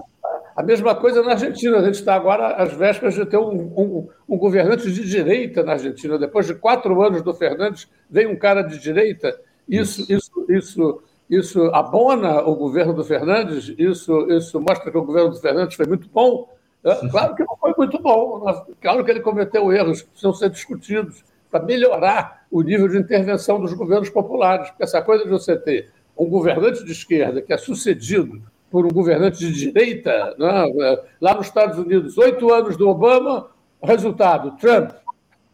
A mesma coisa na Argentina. A gente está agora às vésperas de ter um, um, um, governante de direita na Argentina. Depois de quatro anos do Fernandes, vem um cara de direita. Isso, isso, isso isso abona o governo do Fernandes? Isso, isso mostra que o governo do Fernandes foi muito bom? É, claro que não foi muito bom. Claro que ele cometeu erros que precisam ser discutidos para melhorar o nível de intervenção dos governos populares. Porque essa coisa de você ter um governante de esquerda que é sucedido por um governante de direita, né? lá nos Estados Unidos, oito anos do Obama, resultado, Trump.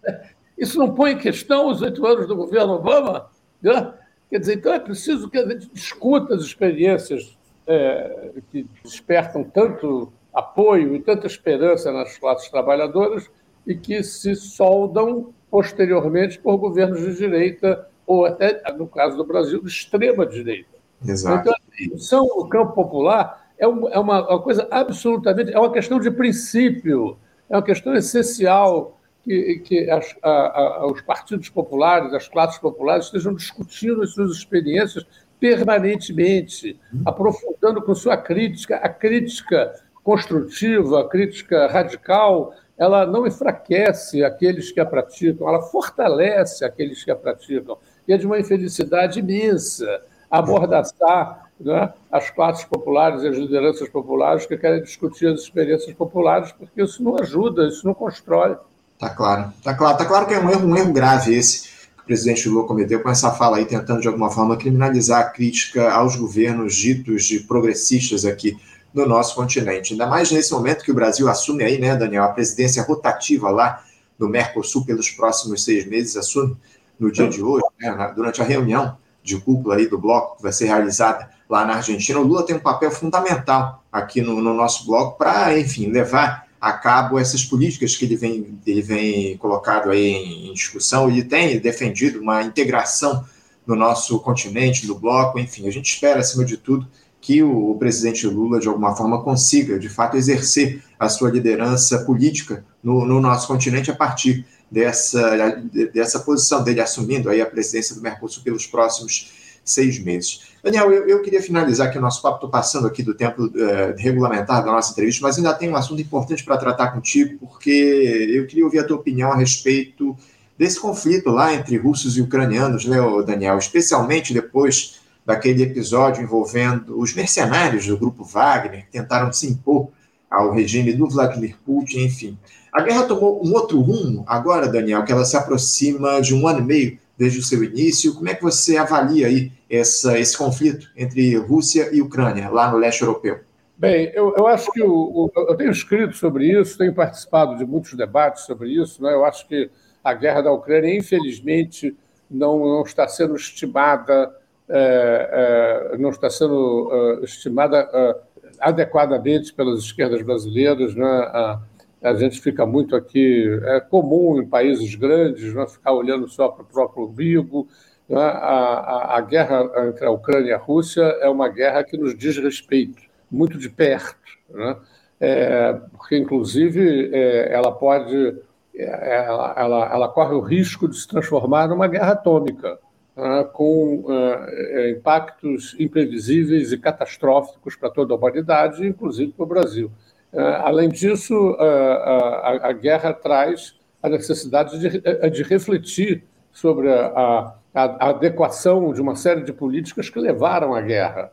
Isso não põe em questão os oito anos do governo Obama? Né? Quer dizer, então é preciso que a gente discuta as experiências é, que despertam tanto apoio e tanta esperança nas classes trabalhadoras e que se soldam posteriormente por governos de direita ou até, no caso do Brasil, de extrema direita. Exato. Então, a discussão no campo popular é uma, é uma coisa absolutamente. É uma questão de princípio, é uma questão essencial que, que as, a, a, os partidos populares, as classes populares estejam discutindo as suas experiências permanentemente, aprofundando com sua crítica, a crítica construtiva, a crítica radical, ela não enfraquece aqueles que a praticam, ela fortalece aqueles que a praticam. E é de uma infelicidade imensa abordaçar né, as classes populares e as lideranças populares que querem discutir as experiências populares, porque isso não ajuda, isso não constrói. Tá claro, tá claro, tá claro que é um erro, um erro grave esse que o presidente Lula cometeu com essa fala aí, tentando de alguma forma criminalizar a crítica aos governos ditos de progressistas aqui no nosso continente. Ainda mais nesse momento que o Brasil assume aí, né, Daniel, a presidência rotativa lá do Mercosul pelos próximos seis meses, assume no dia de hoje, né, durante a reunião de cúpula aí do bloco que vai ser realizada lá na Argentina. O Lula tem um papel fundamental aqui no, no nosso bloco para, enfim, levar a cabo essas políticas que ele vem, ele vem colocado aí em, discussão. Ele tem defendido uma integração no nosso continente, no bloco, enfim, a gente espera, acima de tudo, que o, o presidente Lula, de alguma forma, consiga, de fato, exercer a sua liderança política no, no nosso continente a partir dessa, dessa posição dele assumindo aí a presidência do Mercosul pelos próximos seis meses. Daniel, eu, eu, queria finalizar aqui o nosso papo, estou passando aqui do tempo uh, regulamentar da nossa entrevista, mas ainda tem um assunto importante para tratar contigo, porque eu queria ouvir a tua opinião a respeito desse conflito lá entre russos e ucranianos, né, Daniel? Especialmente depois daquele episódio envolvendo os mercenários do grupo Wagner, que tentaram se impor ao regime do Vladimir Putin, enfim. A guerra tomou um outro rumo agora, Daniel, que ela se aproxima de um ano e meio desde o seu início. Como é que você avalia aí essa, esse conflito entre Rússia e Ucrânia, lá no leste europeu? Bem, eu, eu acho que o, o, eu tenho escrito sobre isso, tenho participado de muitos debates sobre isso. Né? Eu acho que a guerra da Ucrânia, infelizmente, não, não está sendo estimada, é, é, não está sendo é, estimada é, adequadamente pelas esquerdas brasileiras. Né? A, a gente fica muito aqui. É comum em países grandes né, ficar olhando só para o próprio umbigo. Né? A, a, a, guerra entre a Ucrânia e a Rússia é uma guerra que nos diz respeito, muito de perto. Né? É, porque, inclusive, é, ela pode. É, ela, ela, ela, corre o risco de se transformar numa guerra atômica, né? com é, impactos imprevisíveis e catastróficos para toda a humanidade, inclusive para o Brasil. É, além disso, a, a, a, guerra traz a necessidade de, refletir sobre a, adequação de uma série de políticas que levaram à guerra.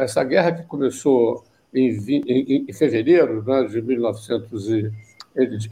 Essa guerra que começou em, fevereiro né, de 1900 e,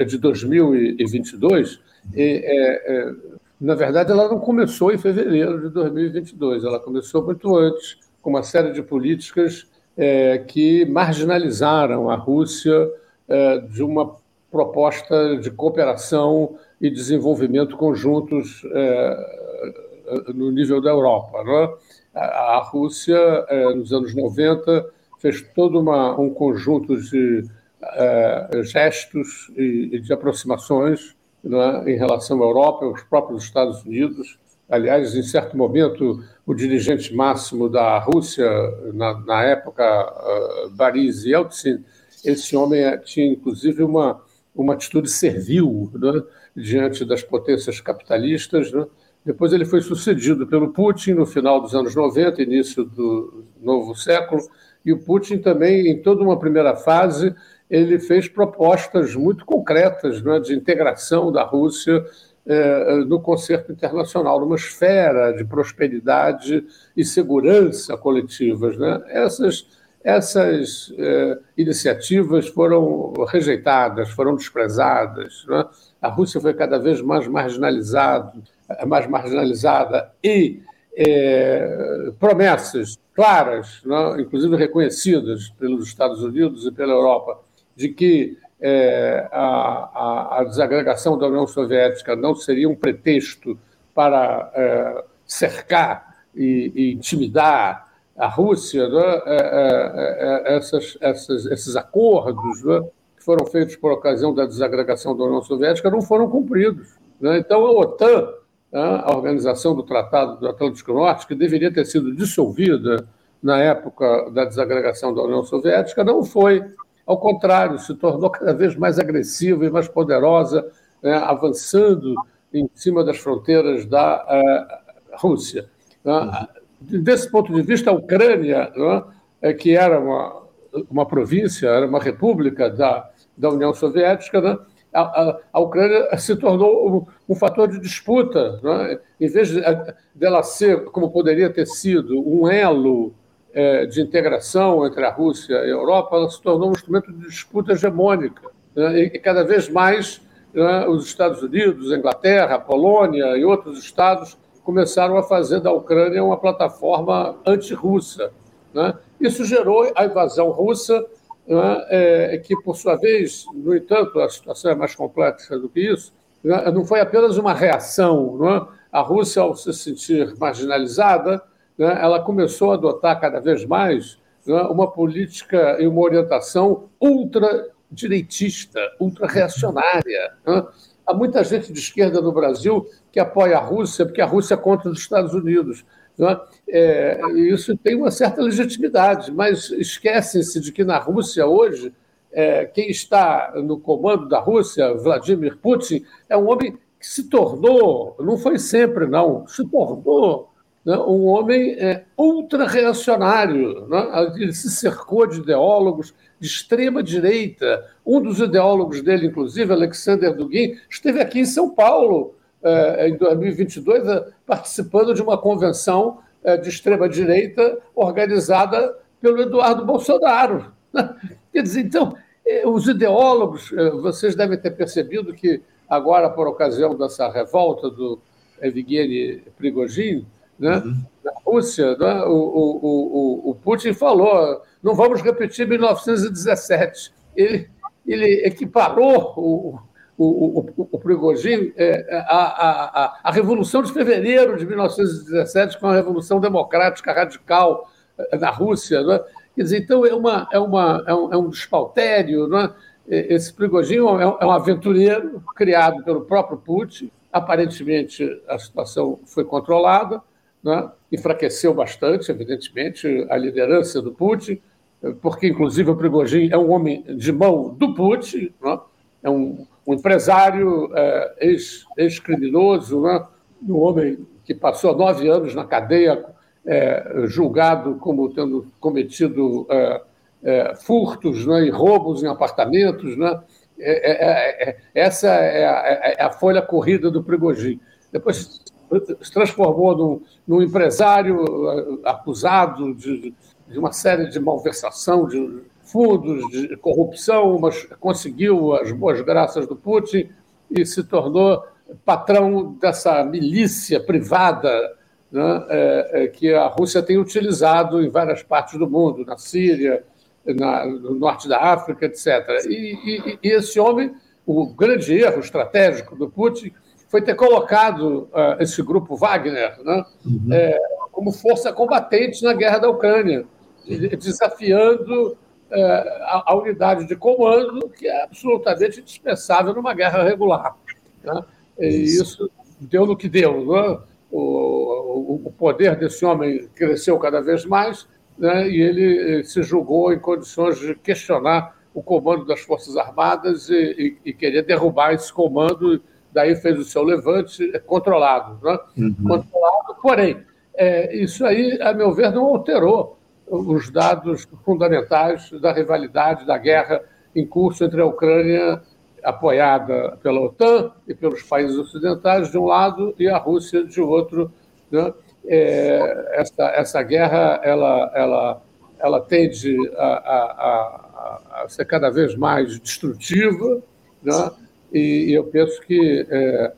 de 2022, e, é, é, na verdade, ela não começou em fevereiro de 2022, ela começou muito antes, com uma série de políticas é, que marginalizaram a Rússia é, de uma proposta de cooperação e desenvolvimento conjuntos é, no nível da Europa. Né? A, a Rússia, é, nos anos 90, fez todo uma, um conjunto de é, gestos e, e, de aproximações né, em relação à Europa, aos próprios Estados Unidos, Aliás, em certo momento, o dirigente máximo da Rússia, na, na época, uh, Boris Yeltsin, esse homem eh, tinha, inclusive, uma, uma atitude servil né, diante das potências capitalistas. Né? Depois ele foi sucedido pelo Putin no final dos anos 90, início do novo século, e o Putin também, em toda uma primeira fase, ele fez propostas muito concretas né, de integração da Rússia no concerto internacional, numa esfera de prosperidade e segurança coletivas. Né? Essas, essas é, iniciativas foram rejeitadas, foram desprezadas. Né? A Rússia foi cada vez mais marginalizada, mais marginalizada e é, promessas claras, né? inclusive reconhecidas pelos Estados Unidos e pela Europa, de que é, a, a, a, desagregação da União Soviética não seria um pretexto para é, cercar e, e, intimidar a Rússia, né? É, essas, essas, esses acordos né? que foram feitos por ocasião da desagregação da União Soviética não foram cumpridos. Né? Então, a OTAN, né, a organização do Tratado do Atlântico Norte, que deveria ter sido dissolvida na época da desagregação da União Soviética, não foi. Ao contrário, se tornou cada vez mais agressiva e mais poderosa, né, avançando em cima das fronteiras da uh, Rússia. Né. Desse ponto de vista, a Ucrânia, né, é que era uma, uma província, era uma república da, da União Soviética, né, a, a, a, Ucrânia se tornou um, um fator de disputa. Né? Em vez de, dela ser, como poderia ter sido, um elo é, de integração entre a Rússia e a Europa, ela se tornou um instrumento de disputa hegemônica. Né? E, cada vez mais né, os Estados Unidos, a Inglaterra, a Polônia e outros estados começaram a fazer da Ucrânia uma plataforma anti-russa. Né? Isso gerou a invasão russa, né, é, que, por sua vez, no entanto, a situação é mais complexa do que isso, não foi apenas uma reação. A Rússia, ao se sentir marginalizada, né, ela começou a adotar cada vez mais né, uma política e uma orientação ultradireitista, ultra-reacionária. Né? Há muita gente de esquerda no Brasil que apoia a Rússia porque a Rússia é contra os Estados Unidos. Né? É, isso tem uma certa legitimidade, mas esquecem-se de que na Rússia hoje, é, quem está no comando da Rússia, Vladimir Putin, é um homem que se tornou, não foi sempre, não, se tornou né, um homem é, ultra-reacionário. Né? Ele se cercou de ideólogos de extrema direita. Um dos ideólogos dele, inclusive, Alexander Dugin, esteve aqui em São Paulo é, em 2022, é, participando de uma convenção é, de extrema direita organizada pelo Eduardo Bolsonaro. Quer dizer, então, é, os ideólogos, é, vocês devem ter percebido que agora, por ocasião dessa revolta do Evgeny Prigogine, né? Uhum. Na Rússia, né? o, o, o, o, Putin falou: não vamos repetir 1917. Ele, ele equiparou o, o, o, o Prigogine é, a, a, a, Revolução de Fevereiro de 1917 com a Revolução Democrática Radical é, na Rússia. Né? Quer dizer, então é, uma, é, uma, é, um, é um despautério. Né? Esse Prigogine é, é um aventureiro criado pelo próprio Putin. Aparentemente, a situação foi controlada né? enfraqueceu bastante, evidentemente, a liderança do Putin, porque, inclusive, o Prigogine é um homem de mão do Putin, né? é um, um empresário é, ex-criminoso, né? um homem que passou nove anos na cadeia, é, julgado como tendo cometido é, é furtos né? e roubos em apartamentos. Né? É, é, essa é a, a, folha corrida do Prigogine. Depois se transformou num, num empresário eh, acusado de, de, uma série de malversação, de fundos, de corrupção, mas conseguiu as boas graças do Putin e se tornou patrão dessa milícia privada né, é, é, que a Rússia tem utilizado em várias partes do mundo, na Síria, na, no norte da África, etc. E, e, e esse homem, o grande erro estratégico do Putin foi ter colocado uh, esse grupo Wagner né, uhum. é, como força combatente na guerra da Ucrânia, desafiando uh, a, a, unidade de comando, que é absolutamente indispensável numa guerra regular. Né? E isso deu no que deu. Né? O, o, o, poder desse homem cresceu cada vez mais né? e ele se julgou em condições de questionar o comando das Forças Armadas e, e, e querer derrubar esse comando daí fez o seu levante controlado. Né? Uhum. Controlado, porém, é, isso aí, a meu ver, não alterou os dados fundamentais da rivalidade, da guerra em curso entre a Ucrânia, apoiada pela OTAN e pelos países ocidentais, de um lado, e a Rússia, de outro. Né? É, essa, essa guerra ela, ela, ela tende a, a, a, a ser cada vez mais destrutiva, né? E, eu penso que, é,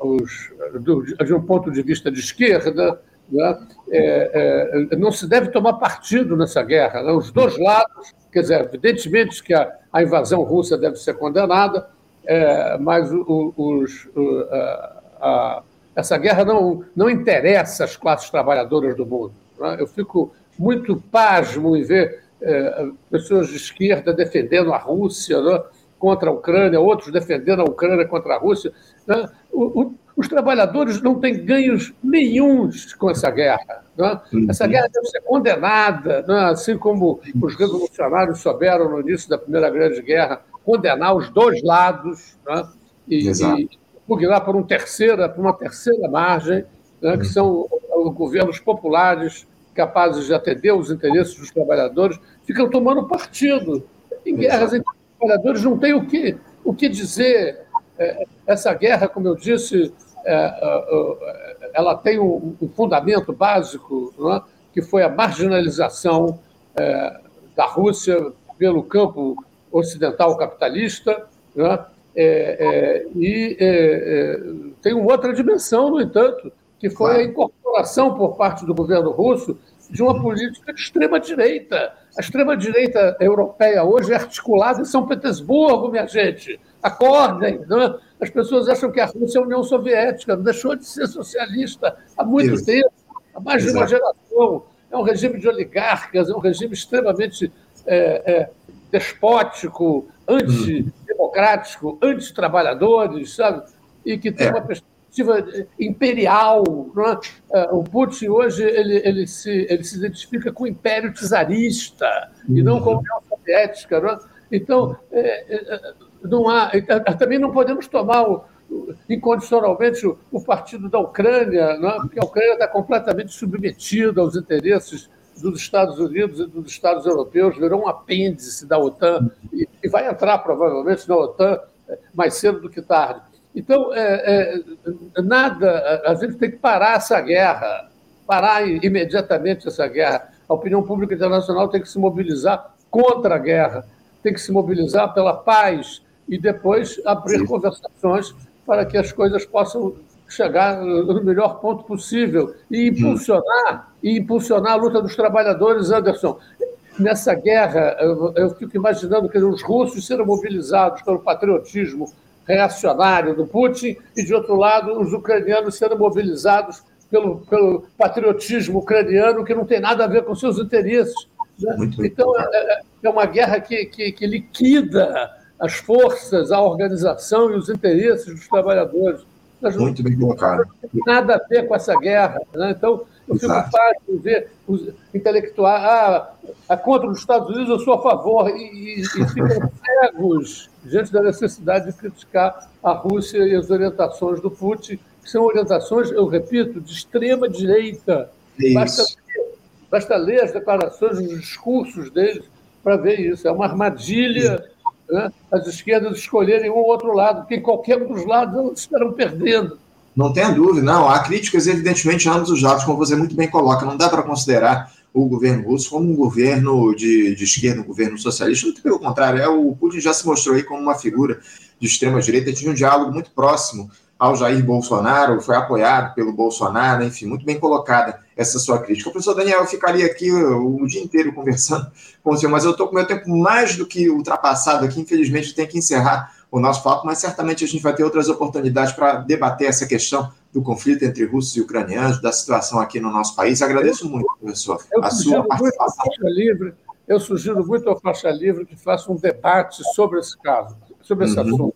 os, do, de um ponto de vista de esquerda, né, é, é, não se deve tomar partido nessa guerra. Né? Os dois lados, quer dizer, evidentemente que a, a invasão russa deve ser condenada, é, mas o, os, o, a, a, essa guerra não, não interessa as classes trabalhadoras do mundo. Né? Eu fico muito pasmo em ver é, pessoas de esquerda defendendo a Rússia, né? Contra a Ucrânia, outros defendendo a Ucrânia contra a Rússia. Né? O, o, Os trabalhadores não têm ganhos nenhums com essa guerra. É? Essa guerra deve ser condenada, é? assim como os revolucionários souberam no início da Primeira Grande Guerra condenar os dois lados é? e, e pugnar por, um terceira, por uma terceira margem, que uhum. são os governos populares capazes de atender os interesses dos trabalhadores, ficam tomando partido. Em guerras entre trabalhadores não tem o que, o que dizer. Essa guerra, como eu disse, ela tem um fundamento básico, é? que foi a marginalização da Rússia pelo campo ocidental capitalista, é? É, e tem uma outra dimensão, no entanto, que foi a incorporação por parte do governo russo de uma política de extrema-direita. A extrema-direita europeia hoje é articulada em São Petersburgo, minha gente. Acordem. Né? As pessoas acham que a Rússia é a União Soviética, deixou de ser socialista há muito Isso. tempo, há mais Exato. de uma geração. É um regime de oligarcas, é um regime extremamente é, é, despótico, antidemocrático, antitrabalhadores, sabe? E que tem é. uma perspectiva perspectiva imperial. É? é? O Putin hoje ele, ele, se, ele se identifica com o império czarista uhum. e não com a União Soviética. Não é? Então, é, não há, também não podemos tomar o, incondicionalmente o, o, partido da Ucrânia, é? porque a Ucrânia está completamente submetida aos interesses dos Estados Unidos e dos Estados europeus, virou um apêndice da OTAN e, e vai entrar provavelmente na OTAN mais cedo do que tarde. Então, é, é, nada, a gente tem que parar essa guerra, parar imediatamente essa guerra. A opinião pública internacional tem que se mobilizar contra a guerra, tem que se mobilizar pela paz e depois abrir Sim. conversações para que as coisas possam chegar no melhor ponto possível e impulsionar e impulsionar a luta dos trabalhadores, Anderson. Nessa guerra, eu, eu fico imaginando que os russos serão mobilizados pelo patriotismo reacionário do Putin, e, de outro lado, os ucranianos sendo mobilizados pelo, pelo patriotismo ucraniano, que não tem nada a ver com seus interesses. Né? Então, é, é, é, uma guerra que, que, que liquida as forças, a organização e os interesses dos trabalhadores. Muito bem colocado. Não tem nada a ver com essa guerra. Né? Então, eu fico fácil ver os intelectuais, ah, a contra os Estados Unidos, eu sou a favor, e, e, e ficam cegos diante da necessidade de criticar a Rússia e as orientações do Putin, que são orientações, eu repito, de extrema direita. É basta, basta, ler as declarações, os discursos deles para ver isso. É uma armadilha né, as esquerdas escolherem um ou outro lado, porque em qualquer um dos lados elas estarão perdendo. Não tenha dúvida, não. Há críticas, evidentemente, a ambos os lados, como você muito bem coloca. Não dá para considerar o governo russo como um governo de, de esquerda, um governo socialista. Muito pelo contrário, é, o Putin já se mostrou aí como uma figura de extrema-direita, tinha um diálogo muito próximo ao Jair Bolsonaro, foi apoiado pelo Bolsonaro, enfim, muito bem colocada essa sua crítica. Professor Daniel, eu ficaria aqui o, o dia inteiro conversando com o senhor, mas eu estou com meu tempo mais do que ultrapassado aqui, infelizmente tenho que encerrar o nosso papo, mas certamente a gente vai ter outras oportunidades para debater essa questão do conflito entre russos e ucranianos, da situação aqui no nosso país. Agradeço muito, professor, eu a sua participação. Livre, eu sugiro muito ao Faixa Livre que faça um debate sobre esse caso, sobre esse uhum. assunto,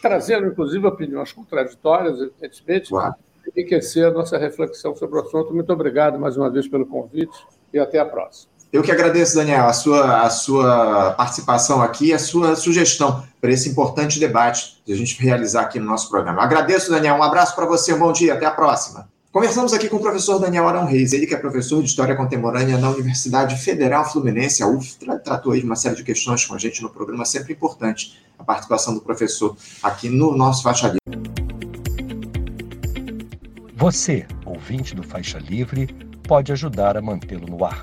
trazendo, inclusive, opiniões contraditórias, evidentemente, claro. enriquecer a nossa reflexão sobre o assunto. Muito obrigado mais uma vez pelo convite e até a próxima. Eu que agradeço, Daniel, a sua, a sua participação aqui, a sua sugestão para esse importante debate que a gente realizar aqui no nosso programa. Agradeço, Daniel. Um abraço para você, um bom dia, até a próxima. Conversamos aqui com o professor Daniel Arão Reis, ele que é professor de História Contemporânea na Universidade Federal Fluminense, a UF, tratou aí de uma série de questões com a gente no programa, sempre importante a participação do professor aqui no nosso Faixa Livre. Você, ouvinte do Faixa Livre, pode ajudar a mantê-lo no ar